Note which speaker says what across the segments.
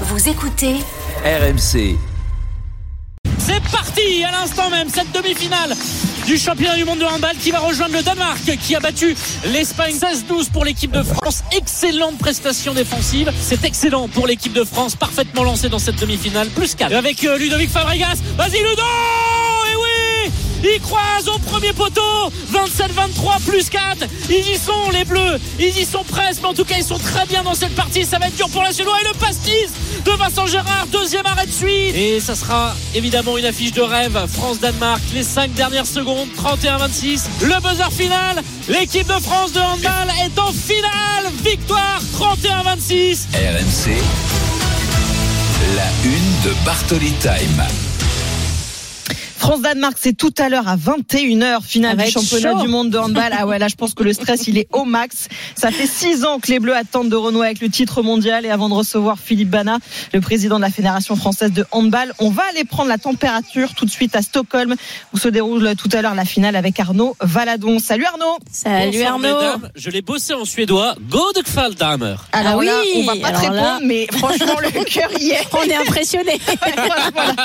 Speaker 1: Vous écoutez
Speaker 2: RMC.
Speaker 3: C'est parti à l'instant même cette demi-finale du championnat du monde de handball qui va rejoindre le Danemark qui a battu l'Espagne 16-12 pour l'équipe de France. Excellente prestation défensive. C'est excellent pour l'équipe de France, parfaitement lancée dans cette demi-finale. Plus 4 avec euh, Ludovic Fabregas. Vas-y Ludo Ils croisent au premier poteau. 27-23 plus 4 ils y sont les bleus. Ils y sont presque mais en tout cas ils sont très bien dans cette partie. Ça va être dur pour la Suédoise. Et le pastis de Vincent Gérard. Deuxième arrêt de suite. Et ça sera évidemment une affiche de rêve. France-Danemark les 5 dernières secondes. 31-26 le buzzer final. L'équipe de France de handball est en finale. Victoire 31-26
Speaker 2: RMC. La une de Bartoli Time.
Speaker 4: France-Danemark, c'est tout à l'heure à 21h, finale du championnat
Speaker 5: chaud.
Speaker 4: du monde de handball. Ah ouais, là, je pense que le stress, il est au max. Ça fait six ans que les Bleus attendent de renouer avec le titre mondial. Et avant de recevoir Philippe Bana, le président de la Fédération française de handball, on va aller prendre la température tout de suite à Stockholm, où se déroule tout à l'heure la finale avec Arnaud Valadon. Salut Arnaud
Speaker 5: Salut
Speaker 3: Bonsoir,
Speaker 5: Arnaud.
Speaker 3: mesdames. je l'ai bossé en suédois Godekvaldamer
Speaker 4: Alors
Speaker 5: Ah oui,
Speaker 4: là, on va pas te répondre,
Speaker 5: là-
Speaker 4: mais franchement, le cœur y est.
Speaker 5: On est impressionnés.
Speaker 4: Voilà.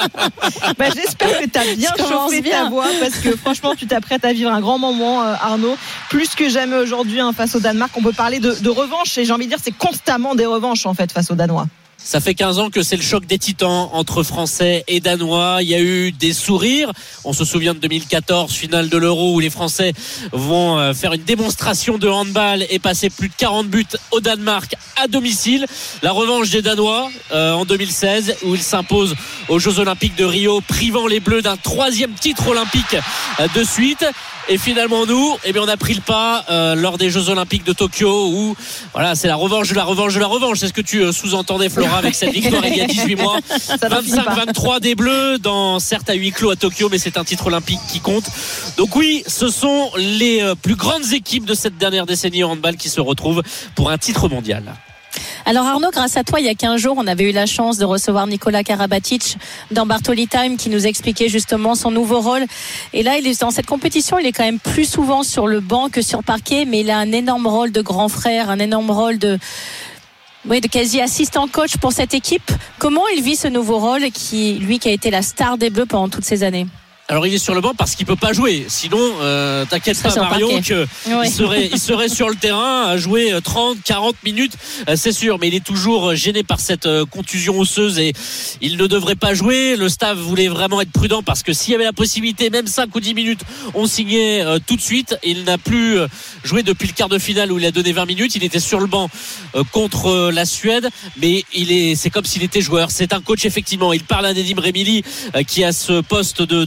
Speaker 4: Bah, J'espère que tu as bien
Speaker 5: Ça commence
Speaker 4: chauffé ta
Speaker 5: bien.
Speaker 4: voix parce que franchement, tu t'apprêtes à vivre un grand moment, euh, Arnaud. Plus que jamais aujourd'hui hein, face au Danemark. On peut parler de, de revanche et j'ai envie de dire c'est constamment des revanches en fait face aux Danois.
Speaker 3: Ça fait 15 ans que c'est le choc des titans entre Français et Danois. Il y a eu des sourires. On se souvient de 2014, finale de l'Euro, où les Français vont euh, faire une démonstration de handball et passer plus de 40 buts au Danemark à domicile. La revanche des Danois euh, en 2016, où ils s'imposent aux Jeux Olympiques de Rio, privant les Bleus d'un troisième titre olympique euh, de suite. Et finalement, nous, eh bien, on a pris le pas euh, lors des Jeux Olympiques de Tokyo, où voilà, c'est la revanche de la revanche de la revanche. C'est ce que tu euh, sous-entendais, Flora, avec cette victoire il y a 18 mois.
Speaker 4: Ça n'en finit pas.
Speaker 3: 25-23 des Bleus, dans certes à huis clos à Tokyo, mais c'est un titre olympique qui compte. Donc oui, ce sont les euh, plus grandes équipes de cette dernière décennie en handball qui se retrouvent pour un titre mondial.
Speaker 5: Alors Arnaud, grâce à toi, il y a 15 jours, on avait eu la chance de recevoir Nicolas Karabatic dans Bartoli Time qui nous expliquait justement son nouveau rôle. Et là, il est dans cette compétition, il est quand même plus souvent sur le banc que sur parquet, mais il a un énorme rôle de grand frère, un énorme rôle de oui, de quasi assistant coach pour cette équipe. Comment il vit ce nouveau rôle qui, lui, qui a été la star des Bleus pendant toutes ces années?
Speaker 3: Alors il est sur le banc parce qu'il peut pas jouer. Sinon, euh, t'inquiète pas Marion
Speaker 5: parquet.
Speaker 3: que
Speaker 5: Ouais.
Speaker 3: il serait, il serait sur le terrain à jouer euh, 30, 40 minutes, euh, c'est sûr. Mais il est toujours euh, gêné par cette euh, contusion osseuse et il ne devrait pas jouer. Le staff voulait vraiment être prudent parce que s'il y avait la possibilité, même 5 ou 10 minutes, on signait euh, tout de suite. Il n'a plus euh, joué depuis le quart de finale où il a donné 20 minutes. Il était sur le banc euh, contre euh, la Suède, mais il est, c'est comme s'il était joueur. C'est un coach effectivement. Il parle à Nedim Remili euh, qui a ce poste de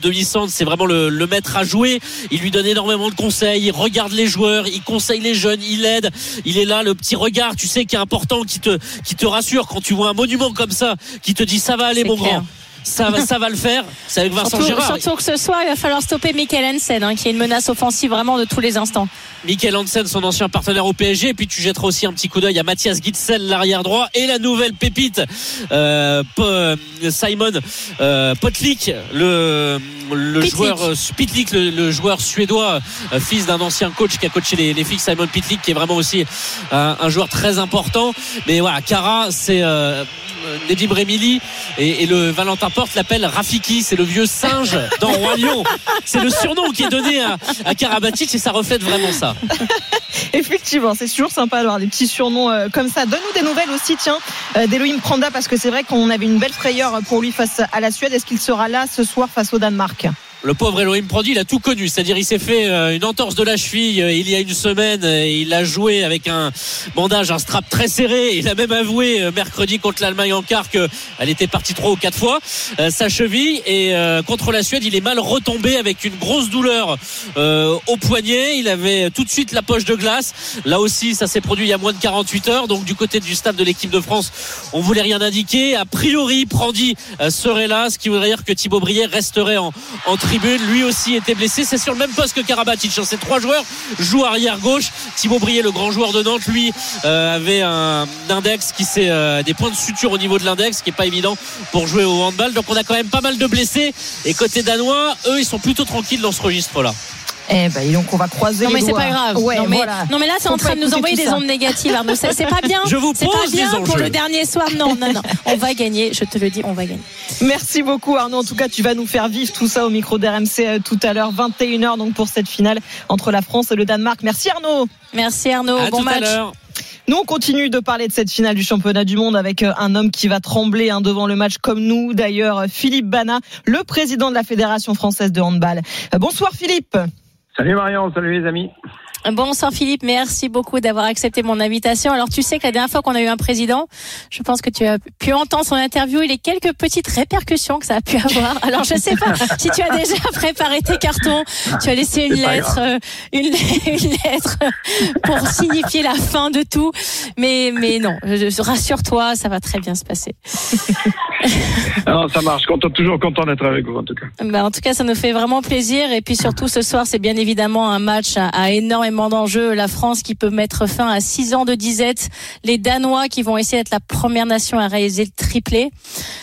Speaker 3: C'est vraiment le, le maître à jouer. Il lui donne énormément de conseils. Il regarde les joueurs, il conseille les jeunes, il aide. Il est là, le petit regard, tu sais, qui est important, qui te, qui te rassure quand tu vois un monument comme ça, qui te dit ça va aller mon
Speaker 5: clair.
Speaker 3: grand. Ça va, ça va le faire. C'est avec Vincent
Speaker 5: surtout,
Speaker 3: Gérard.
Speaker 5: surtout que ce soir, il va falloir stopper Michael Hansen, hein, qui est une menace offensive vraiment de tous les instants.
Speaker 3: Michael Hansen, son ancien partenaire au PSG. Et puis tu jetteras aussi un petit coup d'œil à Mathias Gitzel, l'arrière droit, et la nouvelle pépite euh, euh, Simon euh, Potlik, le, le joueur euh, Pitlik, le, le joueur suédois, euh, fils d'un ancien coach qui a coaché les, les filles, Simon Pitlik, qui est vraiment aussi un, un joueur très important. Mais voilà, Cara, c'est euh, Nedim Remili et, et le Valentin Porte l'appelle Rafiki, c'est le vieux singe dans Roi Lion. C'est le surnom qui est donné à, à Karabatic et ça reflète vraiment ça.
Speaker 4: Effectivement, c'est toujours sympa d'avoir des petits surnoms euh, comme ça. Donne-nous des nouvelles aussi, tiens, euh, d'Elohim Pranda, parce que c'est vrai qu'on avait une belle frayeur pour lui face à la Suède. Est-ce qu'il sera là ce soir face au Danemark?
Speaker 3: Le pauvre Elohim Prodi, il a tout connu. C'est-à-dire, il s'est fait euh, une entorse de la cheville euh, il y a une semaine. euh, Il a joué avec un bandage, un strap très serré. Il a même avoué mercredi contre l'Allemagne en quart qu'elle était partie trois ou quatre fois sa cheville. Et contre la Suède, il est mal retombé avec une grosse douleur au poignet. Il avait tout de suite la poche de glace. Là aussi, ça s'est produit il y a moins de 48 heures. Donc, du côté du staff de l'équipe de France, on voulait rien indiquer. A priori, Prandi serait là, ce qui voudrait dire que Thibaut Brier resterait en, en Lui aussi était blessé. C'est sur le même poste que Karabatic. hein. Ces trois joueurs jouent arrière gauche. Thibaut Brier, le grand joueur de Nantes, lui euh, avait un index qui s'est euh, des points de suture au niveau de l'index, qui est pas évident pour jouer au handball. Donc on a quand même pas mal de blessés. Et côté danois, eux, ils sont plutôt tranquilles dans ce registre-là.
Speaker 4: Eh ben, donc on va croiser
Speaker 5: Non
Speaker 4: les
Speaker 5: mais c'est pas grave.
Speaker 4: Ouais,
Speaker 5: non, mais,
Speaker 4: voilà.
Speaker 5: non mais là c'est en train
Speaker 4: pas
Speaker 5: de nous envoyer des
Speaker 4: ça.
Speaker 5: ondes négatives Arnaud. C'est c'est pas bien.
Speaker 3: Je vous
Speaker 5: C'est pas
Speaker 3: pose des
Speaker 5: bien pour le dernier soir. Non non non. On va gagner. Je te le dis, on va gagner.
Speaker 4: Merci beaucoup Arnaud. En tout cas, tu vas nous faire vivre tout ça au micro d'RMC euh, tout à l'heure, 21h donc pour cette finale entre la France et le Danemark. Merci Arnaud.
Speaker 5: Merci Arnaud.
Speaker 3: À
Speaker 5: bon
Speaker 3: tout à
Speaker 5: match.
Speaker 3: l'heure.
Speaker 4: Nous, on continue de parler de cette finale du championnat du monde avec euh, un homme qui va trembler hein, devant le match comme nous. D'ailleurs, euh, Philippe Bana, le président de la Fédération française de handball. Bonsoir Philippe.
Speaker 1: Salut Marion, salut les amis.
Speaker 5: Bonsoir Philippe, merci beaucoup d'avoir accepté mon invitation. Alors tu sais que la dernière fois qu'on a eu un président, je pense que tu as pu entendre son interview et les quelques petites répercussions que ça a pu avoir. Alors je sais pas si tu as déjà préparé tes cartons, tu as laissé une lettre, euh, une, une lettre pour signifier la fin de tout. Mais mais non, rassure-toi, ça va très bien se passer.
Speaker 1: Non, ça marche, content, toujours content d'être avec vous en tout cas.
Speaker 5: Ben, en tout cas, ça nous fait vraiment plaisir. Et puis surtout, ce soir, c'est bien évidemment un match à, à énormément d'enjeux. La France qui peut mettre fin à six ans de disette. Les Danois qui vont essayer d'être la première nation à réaliser le triplé.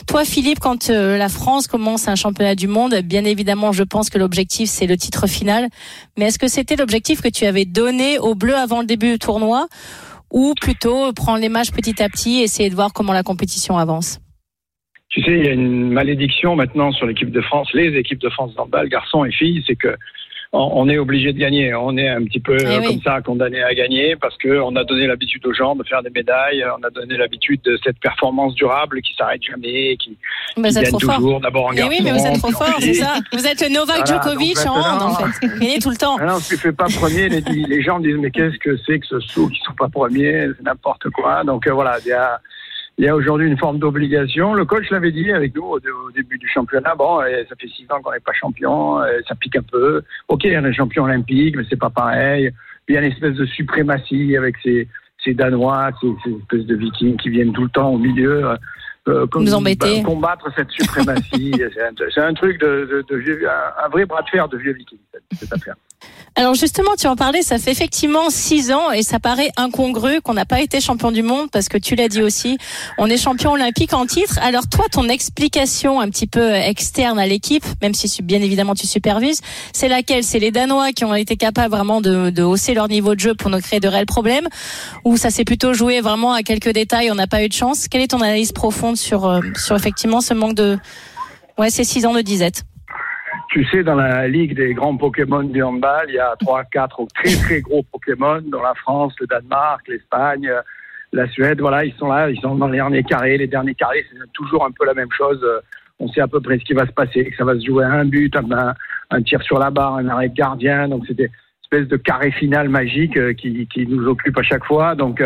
Speaker 5: Toi, Philippe, quand euh, la France commence un championnat du monde, bien évidemment, je pense que l'objectif, c'est le titre final. Mais est-ce que c'était l'objectif que tu avais donné aux Bleus avant le début du tournoi? Ou plutôt prendre les matchs petit à petit et essayer de voir comment la compétition avance?
Speaker 1: Tu sais, il y a une malédiction maintenant sur l'équipe de France, les équipes de France d'handball, garçons et filles, c'est que on on est obligé de gagner. On est un petit peu
Speaker 5: Eh
Speaker 1: euh,
Speaker 5: oui.
Speaker 1: comme ça condamné à gagner parce que on a donné l'habitude aux gens de faire des médailles, on a donné l'habitude de cette performance durable qui s'arrête jamais, qui,
Speaker 5: ben,
Speaker 1: qui gagne
Speaker 5: trop fort.
Speaker 1: toujours d'abord en
Speaker 5: Eh
Speaker 1: garçon.
Speaker 5: oui, mais vous êtes trop fort, c'est ça. Vous êtes le Novak
Speaker 1: Voilà,
Speaker 5: Djokovic en hand, en
Speaker 1: maintenant-
Speaker 5: fait. Vous gagnez tout le temps.
Speaker 1: Non, tu fais pas premier, les, les gens disent mais qu'est-ce que c'est que ce saut qui sont pas premiers, c'est n'importe quoi. Donc euh, voilà, il y a, il y a aujourd'hui une forme d'obligation. Le coach l'avait dit avec nous au, au début du championnat. Bon, et ça fait six ans qu'on n'est pas champion, et ça pique un peu. Ok, on est champion olympique, mais c'est pas pareil. Il y a une espèce de suprématie avec ces, ces Danois, ces, ces espèces de Vikings qui viennent tout le temps au milieu. euh, comme,
Speaker 5: Nous embêter.
Speaker 1: bah, combattre cette suprématie, c'est un, truc de, de, de vieux, un, un vrai bras de fer de vieux vikings, cette affaire.
Speaker 5: Alors justement, tu en parlais, ça fait effectivement six ans et ça paraît incongru qu'on n'a pas été champion du monde parce que tu l'as dit aussi, on est champion olympique en titre. Alors toi, ton explication un petit peu externe à l'équipe, même si bien évidemment tu supervises, c'est laquelle? C'est les Danois qui ont été capables vraiment de, hausser leur niveau de jeu pour nous créer de réels problèmes? Ou ça s'est plutôt joué vraiment à quelques détails, on n'a pas eu de chance? Quelle est ton analyse profonde sur, euh, sur effectivement ce manque de... Ouais, ces six ans de disette?
Speaker 1: Tu sais, dans la ligue des grands Pokémon du handball, il y a trois, quatre très très gros Pokémon, dans la France, le Danemark, l'Espagne, euh, la Suède. Voilà, ils sont là, ils sont dans les derniers carrés. Les derniers carrés, c'est toujours un peu la même chose. Euh, On sait à peu près ce qui va se passer, que ça va se jouer un but, un, tir sur la barre, un arrêt gardien. Donc c'est des espèces de carré final magique euh, qui, qui nous occupe à chaque fois. Donc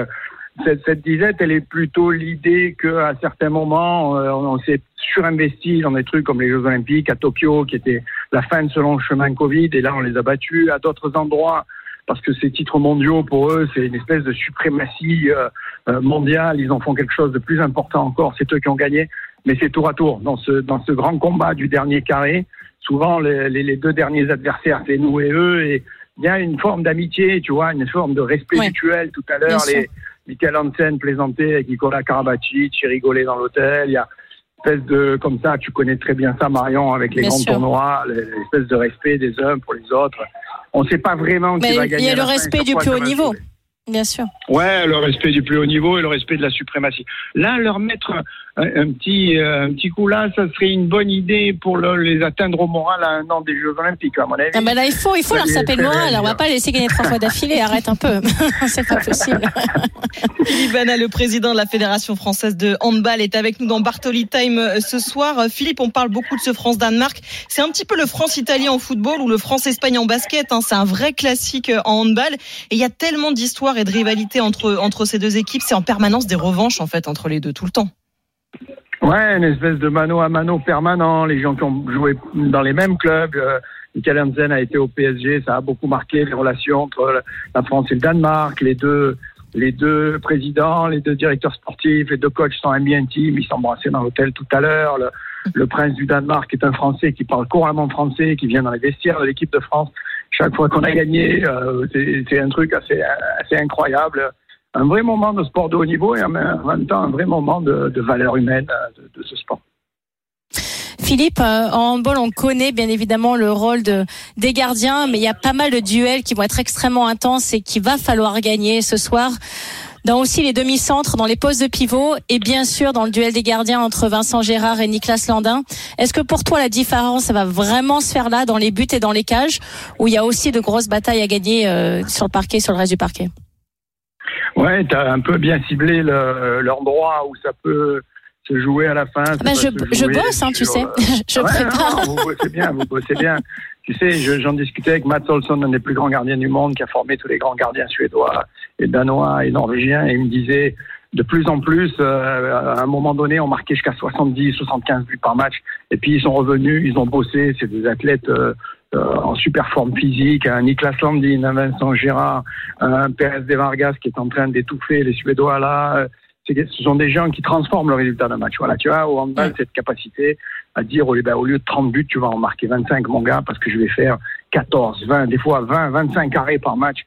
Speaker 1: cette, cette disette, elle est plutôt l'idée qu'à certains moments, euh, on, on s'est surinvesti dans des trucs comme les Jeux Olympiques à Tokyo, qui étaient la fin de ce long chemin Covid, et là on les a battus à d'autres endroits parce que ces titres mondiaux pour eux c'est une espèce de suprématie euh, euh, mondiale. Ils en font quelque chose de plus important encore. C'est eux qui ont gagné, mais c'est tour à tour dans ce dans ce grand combat du dernier carré. Souvent les, les, deux derniers adversaires c'est nous et eux et il y a une forme d'amitié, tu vois, une forme de respect
Speaker 5: Ouais.
Speaker 1: mutuel. Tout à l'heure, les Michael Hansen plaisantait avec Nicolas Karabatic, il rigolait dans l'hôtel. Il y a une espèce de, comme ça, tu connais très bien ça, Marion, avec les
Speaker 5: Bien
Speaker 1: grands
Speaker 5: sûr.
Speaker 1: tournois, l'espèce de respect des uns pour les autres. On ne sait pas vraiment qui
Speaker 5: Mais
Speaker 1: va
Speaker 5: il y a
Speaker 1: à
Speaker 5: le
Speaker 1: la fin,
Speaker 5: respect
Speaker 1: sur
Speaker 5: du
Speaker 1: quoi
Speaker 5: plus
Speaker 1: ça
Speaker 5: haut
Speaker 1: va se
Speaker 5: niveau.
Speaker 1: jouer.
Speaker 5: Bien sûr.
Speaker 1: Ouais, le respect du plus haut niveau et le respect de la suprématie. Là, leur mettre un, un petit, euh, un petit coup là, ça serait une bonne idée pour le- les atteindre au moral à un an des Jeux Olympiques, à mon avis.
Speaker 5: Ah bah là, il faut, il faut
Speaker 1: Ça
Speaker 5: leur saper le moral. On va pas les laisser gagner trois fois d'affilée. Arrête un peu. C'est pas possible.
Speaker 4: Philippe Bana, le président de la Fédération française de handball, est avec nous dans Bartoli Time euh, ce soir. Euh, Philippe, on parle beaucoup de ce France-Danemark. C'est un petit peu le France-Italie en football ou le France-Espagne en basket. hein. C'est un vrai classique en handball. Et il y a tellement d'histoires et de rivalités entre, entre ces deux équipes. C'est en permanence des revanches, en fait, entre les deux, tout le temps.
Speaker 1: Ouais, une espèce de mano à mano permanent. Les gens qui ont joué dans les mêmes clubs. Euh, Michael Hansen a été au PSG, ça a beaucoup marqué les relations entre la France et le Danemark. Les deux, les deux présidents, les deux directeurs sportifs, les deux coachs sont amis intimes. Ils s'embrassaient dans l'hôtel tout à l'heure. Le, le prince du Danemark est un Français qui parle couramment français, qui vient dans les vestiaires de l'équipe de France. Chaque fois qu'on a gagné, euh, c'est un truc assez, incroyable un vrai moment de sport de haut niveau et en même temps un vrai moment de, valeur humaine euh, de, ce sport.
Speaker 5: Philippe, euh, en handball, on connaît bien évidemment le rôle de, des gardiens, mais il y a pas mal de duels qui vont être extrêmement intenses et qu'il va falloir gagner ce soir. Dans aussi les demi-centres, dans les postes de pivot et bien sûr dans le duel des gardiens entre Vincent Gérard et Nicolas Landin. Est-ce que pour toi la différence ça va vraiment se faire là dans les buts et dans les cages où il y a aussi de grosses batailles à gagner euh, sur le parquet, sur le reste du parquet?
Speaker 1: Ouais, tu as un peu bien ciblé l'endroit où ça peut se jouer à la fin.
Speaker 5: Ah ben je, je, bosse, hein, tu sais. je
Speaker 1: ouais, prépare. Non, vous bossez bien, vous bossez bien. Tu sais, j'en discutais avec Mats Olsson, un des plus grands gardiens du monde, qui a formé tous les grands gardiens suédois et danois et norvégiens, et il me disait, de plus en plus, euh, à un moment donné, on marquait jusqu'à 70, 75 buts par match, et puis ils sont revenus, ils ont bossé, c'est des athlètes euh, euh, en super forme physique, un Niklas Landin, un Vincent Gérard, un Pérez de Vargas qui est en train d'étouffer les Suédois là, ce sont des gens qui transforment le résultat d'un match. Voilà, tu vois, au handball, cette capacité à dire au lieu, ben, au lieu de 30 buts, tu vas en marquer 25, mon gars, parce que je vais faire 14, 20, des fois 20, 25 carrés par match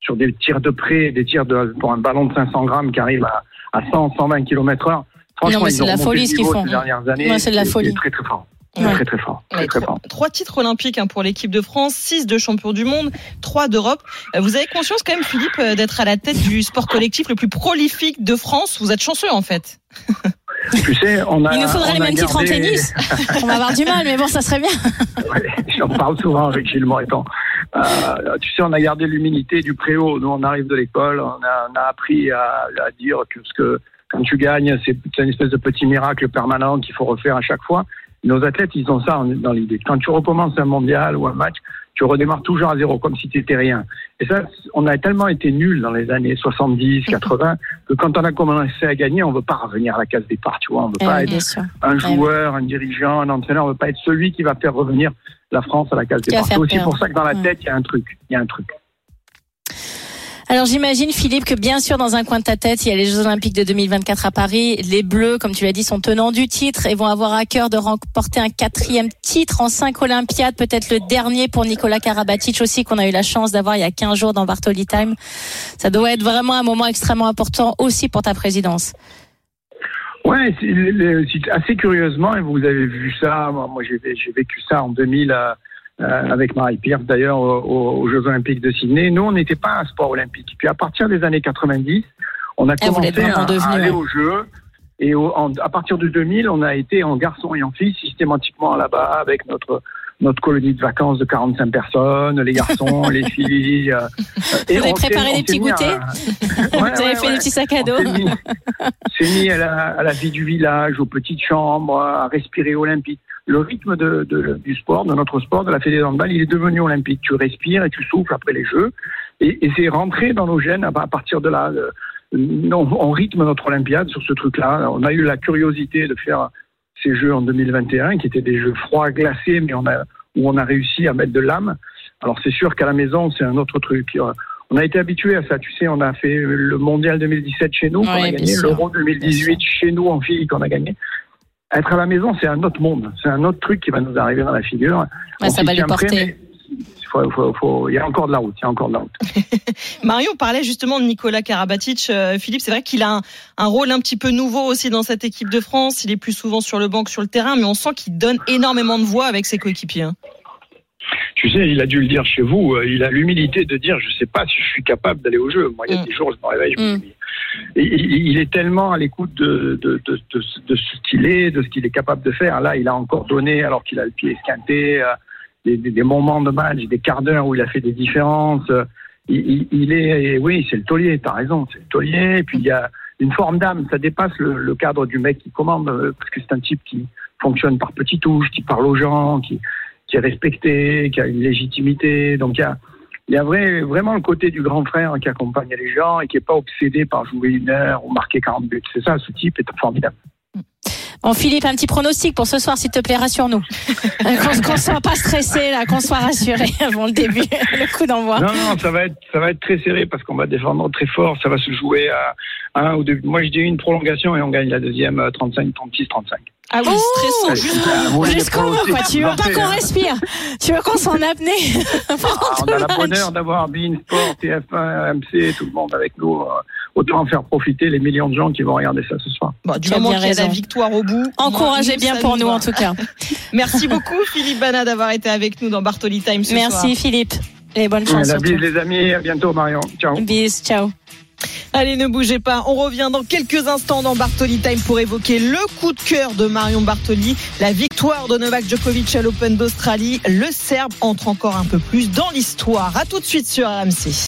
Speaker 1: sur des tirs de près, des tirs de, pour un ballon de 500 grammes qui arrive à, à 100, 120 km heure.
Speaker 5: Franchement, c'est de la folie ce qu'ils font. Ces
Speaker 1: dernières années,
Speaker 5: c'est de la folie.
Speaker 1: Très, très fort. Très très fort. Très, très fort.
Speaker 4: Trois titres olympiques hein, pour l'équipe de France, six de champion du monde, trois d'Europe. Euh, vous avez conscience quand même, Philippe, euh, d'être à la tête du sport collectif le plus prolifique de France. Vous êtes chanceux en fait.
Speaker 1: Tu sais, on a,
Speaker 5: Il nous faudrait les mêmes titres en tennis. on va avoir du mal, mais bon, ça serait bien.
Speaker 1: J'en parle souvent avec Gilles Moreton. Euh, tu sais, on a gardé l'humilité du préau. Nous, on arrive de l'école, on a, on a appris à, à, dire que, ce que quand tu gagnes, c'est une espèce de petit miracle permanent qu'il faut refaire à chaque fois. Nos athlètes, ils ont ça dans l'idée. Quand tu recommences un mondial ou un match, tu redémarres toujours à zéro, comme si tu étais rien. Et ça, on a tellement été nuls dans les années 70, 80, que quand on a commencé à gagner, on veut pas revenir à la case départ, tu vois. On veut
Speaker 5: eh
Speaker 1: pas être un joueur, un dirigeant, un entraîneur, on veut pas être celui qui va faire revenir la France à la case départ. C'est aussi pour ça que dans la tête, il y a un truc. Il y a un truc.
Speaker 5: Alors j'imagine Philippe que bien sûr dans un coin de ta tête il y a les Jeux Olympiques de 2024 à Paris. Les Bleus, comme tu l'as dit, sont tenants du titre et vont avoir à cœur de remporter un quatrième titre en cinq Olympiades, peut-être le dernier pour Nicolas Karabatic aussi qu'on a eu la chance d'avoir il y a 15 jours dans Bartoli Time. Ça doit être vraiment un moment extrêmement important aussi pour ta présidence.
Speaker 1: Ouais, assez curieusement, et vous avez vu ça, moi j'ai vécu ça en 2000 euh, avec Marie Pierce d'ailleurs aux, Jeux Olympiques de Sydney. Nous, on n'était pas un sport olympique. Puis à partir des années 90, on a ah, commencé à, aller aux Jeux. Et à partir de 2000, on a été en garçon et en filles systématiquement là-bas avec notre notre colonie de vacances de 45 personnes, les garçons, les filles. Euh,
Speaker 5: et Vous avez préparé des petits goûters Vous avez fait des petits sacs à dos
Speaker 1: C'est mis, mis à, la, à la vie du village, aux petites chambres, à respirer olympique le rythme de, de, du sport, de notre sport, de la fédération de handball, il est devenu olympique. Tu respires et tu souffles après les Jeux. Et, et c'est rentré dans nos gènes à partir de là. On, on rythme notre Olympiade sur ce truc-là. On a eu la curiosité de faire ces Jeux en 2021, qui étaient des Jeux froids, glacés, mais on a, où on a réussi à mettre de l'âme. Alors c'est sûr qu'à la maison, c'est un autre truc. On a été habitué à ça. Tu sais, on a fait le Mondial 2017 chez nous, qu'on a gagné, l'Euro 2018 chez nous en filles, qu'on a gagné être à la maison, c'est un autre monde. C'est un autre truc qui va nous arriver dans la figure.
Speaker 5: ça va lui porter.
Speaker 1: Il y a encore de la route. Il y a encore de la route.
Speaker 4: Marion parlait justement de Nicolas Karabatic. Euh, Philippe, c'est vrai qu'il a un, rôle un petit peu nouveau aussi dans cette équipe de France. Il est plus souvent sur le banc que sur le terrain, mais on sent qu'il donne énormément de voix avec ses coéquipiers. Hein.
Speaker 1: Tu sais, il a dû le dire chez vous. Euh, il a l'humilité de dire, je ne sais pas si je suis capable d'aller au jeu. Moi, il y a mm. des jours, je me réveille, je me mm. dis, il est tellement à l'écoute de, de, de, de, ce qu'il est, de ce qu'il est capable de faire. Là, il a encore donné, alors qu'il a le pied esquinté, euh, des, des, moments de match, des quarts d'heure où il a fait des différences. Il, il est, oui, c'est le taulier, t'as raison, c'est le taulier. Et puis il y a une forme d'âme, ça dépasse le, le, cadre du mec qui commande, euh, parce que c'est un type qui fonctionne par petites touches, qui parle aux gens, qui, qui est respecté, qui a une légitimité. Donc il y a, il y a vrai, vraiment le côté du grand frère qui accompagne les gens et qui n'est pas obsédé par jouer une heure ou marquer 40 buts. C'est ça, ce type est formidable.
Speaker 5: Bon, Philippe, un petit pronostic pour ce soir, s'il te plaît, rassure-nous. qu'on ne soit pas stressé, là, qu'on soit rassuré avant le début, le coup d'envoi.
Speaker 1: Non, non, ça va être, ça va être très serré parce qu'on va défendre très fort. Ça va se jouer à un ou deux. Moi, je dis une prolongation et on gagne la deuxième 35, 36, 35.
Speaker 4: Ah oui, oh stressant.
Speaker 5: Jusqu'au bout, quoi. Tu veux pas qu'on respire. Tu veux qu'on s'en apnée.
Speaker 1: Ah, on a la bonheur d'avoir Bein Sport, TF1, MC, tout le monde avec nous. Autant en faire profiter les millions de gens qui vont regarder ça ce soir.
Speaker 4: Bon, du moment qu'il y a la victoire au bout.
Speaker 5: Encouragez bien pour
Speaker 4: nous
Speaker 5: en tout cas.
Speaker 4: Merci beaucoup Philippe Bana d'avoir été avec nous dans Bartoli Time ce soir.
Speaker 5: Merci Philippe. Et bonne chance
Speaker 1: La bise les amis, à bientôt Marion. Ciao.
Speaker 5: Bis, ciao.
Speaker 4: Allez, ne bougez pas. On revient dans quelques instants dans Bartoli Time pour évoquer le coup de cœur de Marion Bartoli, la victoire de Novak Djokovic à l'Open d'Australie. Le Serbe entre encore un peu plus dans l'histoire. À tout de suite sur RMC.